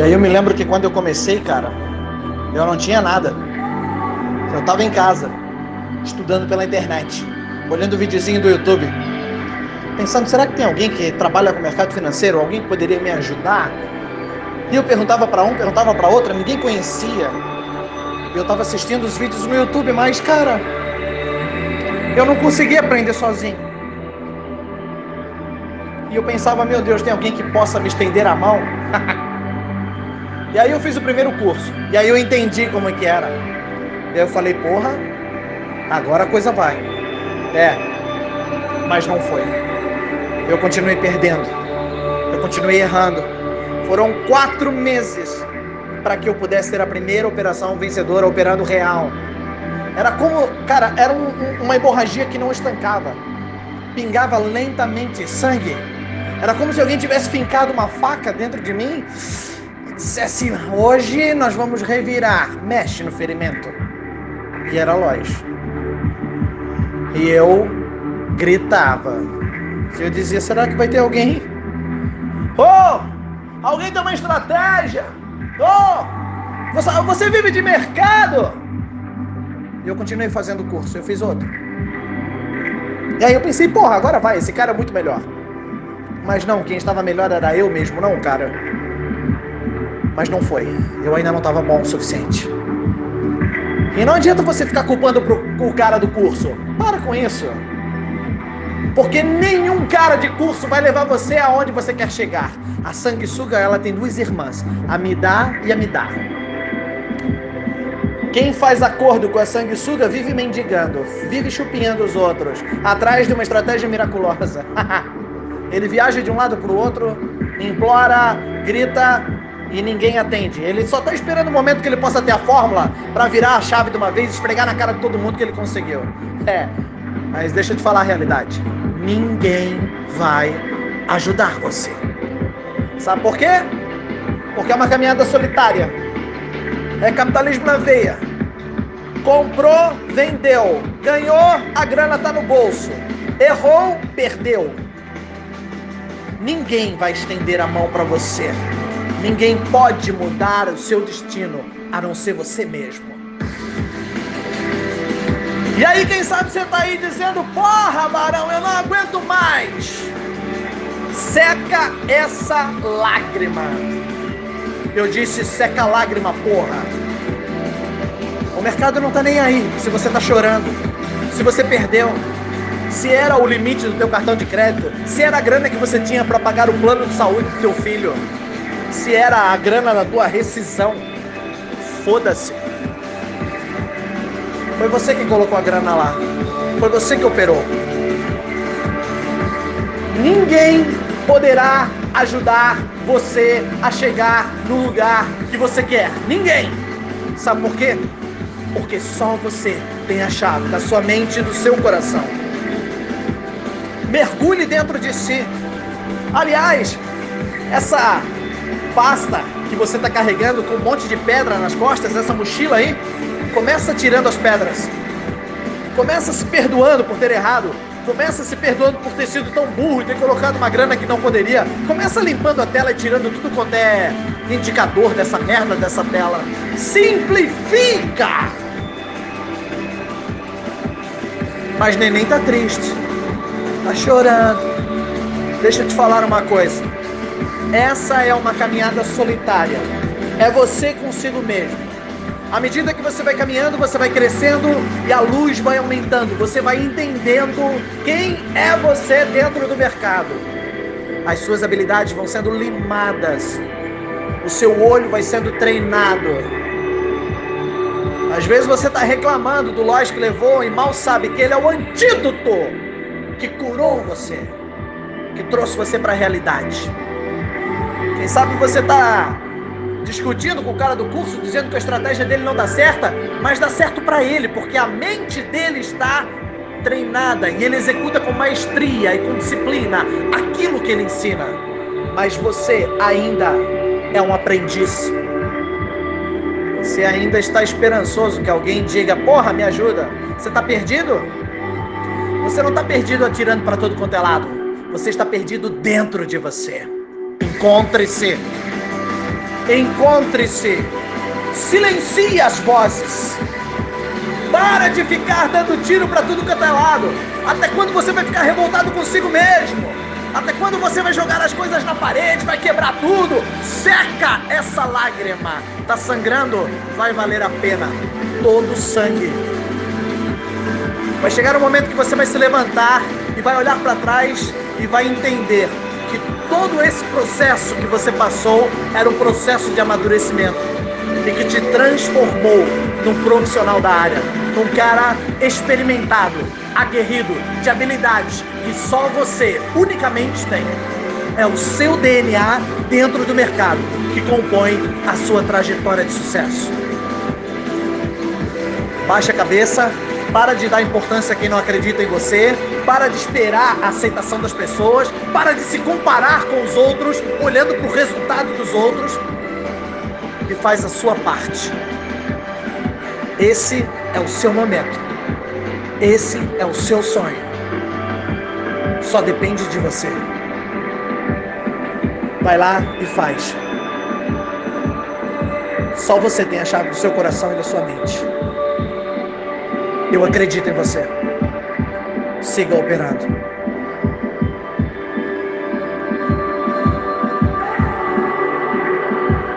E aí eu me lembro que quando eu comecei, cara, eu não tinha nada. Eu tava em casa, estudando pela internet, olhando o videozinho do YouTube, pensando, será que tem alguém que trabalha com mercado financeiro, alguém que poderia me ajudar? E eu perguntava para um, perguntava para outra, ninguém conhecia. Eu estava assistindo os vídeos no YouTube, mas cara, eu não conseguia aprender sozinho. E eu pensava, meu Deus, tem alguém que possa me estender a mão? e aí eu fiz o primeiro curso. E aí eu entendi como é que era. E aí eu falei, porra, agora a coisa vai. É, mas não foi. Eu continuei perdendo. Eu continuei errando. Foram quatro meses para que eu pudesse ter a primeira operação vencedora operando real. Era como, cara, era um, uma hemorragia que não estancava. Pingava lentamente sangue. Era como se alguém tivesse fincado uma faca dentro de mim e dissesse: Hoje nós vamos revirar. Mexe no ferimento. E era lógico. E eu gritava. Eu dizia: Será que vai ter alguém? Oh! Alguém tem uma estratégia? Oh! Você, você vive de mercado? E eu continuei fazendo o curso, eu fiz outro. E aí eu pensei, porra, agora vai, esse cara é muito melhor. Mas não, quem estava melhor era eu mesmo, não, cara. Mas não foi. Eu ainda não estava bom o suficiente. E não adianta você ficar culpando pro, o cara do curso. Para com isso. Porque nenhum cara de curso vai levar você aonde você quer chegar. A sanguessuga, ela tem duas irmãs, a Midá e a Midá. Quem faz acordo com a sanguessuga vive mendigando, vive chupinhando os outros, atrás de uma estratégia miraculosa. Ele viaja de um lado para o outro, implora, grita e ninguém atende. Ele só está esperando o momento que ele possa ter a fórmula para virar a chave de uma vez e esfregar na cara de todo mundo que ele conseguiu. É, mas deixa eu te falar a realidade. Ninguém vai ajudar você. Sabe por quê? Porque é uma caminhada solitária. É capitalismo na veia. Comprou, vendeu. Ganhou, a grana está no bolso. Errou, perdeu. Ninguém vai estender a mão para você. Ninguém pode mudar o seu destino a não ser você mesmo. E aí, quem sabe você tá aí dizendo: Porra, Barão, eu não aguento mais. Seca essa lágrima. Eu disse: seca a lágrima, porra. O mercado não tá nem aí se você tá chorando, se você perdeu, se era o limite do teu cartão de crédito, se era a grana que você tinha para pagar o plano de saúde do teu filho, se era a grana da tua rescisão. Foda-se. Foi você que colocou a grana lá. Foi você que operou. Ninguém poderá ajudar você a chegar no lugar que você quer. Ninguém. Sabe por quê? Porque só você tem a chave da sua mente e do seu coração. Mergulhe dentro de si. Aliás, essa pasta que você está carregando com um monte de pedra nas costas, essa mochila aí, Começa tirando as pedras. Começa se perdoando por ter errado. Começa se perdoando por ter sido tão burro e ter colocado uma grana que não poderia. Começa limpando a tela e tirando tudo quanto é indicador dessa merda dessa tela. Simplifica! Mas neném tá triste. Tá chorando. Deixa eu te falar uma coisa. Essa é uma caminhada solitária. É você consigo mesmo. À medida que você vai caminhando, você vai crescendo e a luz vai aumentando. Você vai entendendo quem é você dentro do mercado. As suas habilidades vão sendo limadas. O seu olho vai sendo treinado. Às vezes você está reclamando do loja que levou e mal sabe que ele é o antídoto que curou você, que trouxe você para a realidade. Sabe você está discutindo com o cara do curso, dizendo que a estratégia dele não dá certa, mas dá certo para ele, porque a mente dele está treinada e ele executa com maestria e com disciplina aquilo que ele ensina. Mas você ainda é um aprendiz. Você ainda está esperançoso que alguém diga: Porra, me ajuda. Você está perdido? Você não está perdido atirando para todo quanto é lado. Você está perdido dentro de você. Encontre-se. Encontre-se. Silencie as vozes. Para de ficar dando tiro para tudo que é lado. Até quando você vai ficar revoltado consigo mesmo? Até quando você vai jogar as coisas na parede, vai quebrar tudo? Seca essa lágrima. Tá sangrando? Vai valer a pena. Todo sangue. Vai chegar um momento que você vai se levantar e vai olhar para trás e vai entender todo esse processo que você passou era um processo de amadurecimento e que te transformou num profissional da área, num cara experimentado, aguerrido, de habilidades que só você unicamente tem. É o seu DNA dentro do mercado que compõe a sua trajetória de sucesso. Baixa a cabeça, para de dar importância a quem não acredita em você, para de esperar a aceitação das pessoas, para de se comparar com os outros, olhando para o resultado dos outros e faz a sua parte. Esse é o seu momento. Esse é o seu sonho. Só depende de você. Vai lá e faz. Só você tem a chave do seu coração e da sua mente. Eu acredito em você. Siga operando.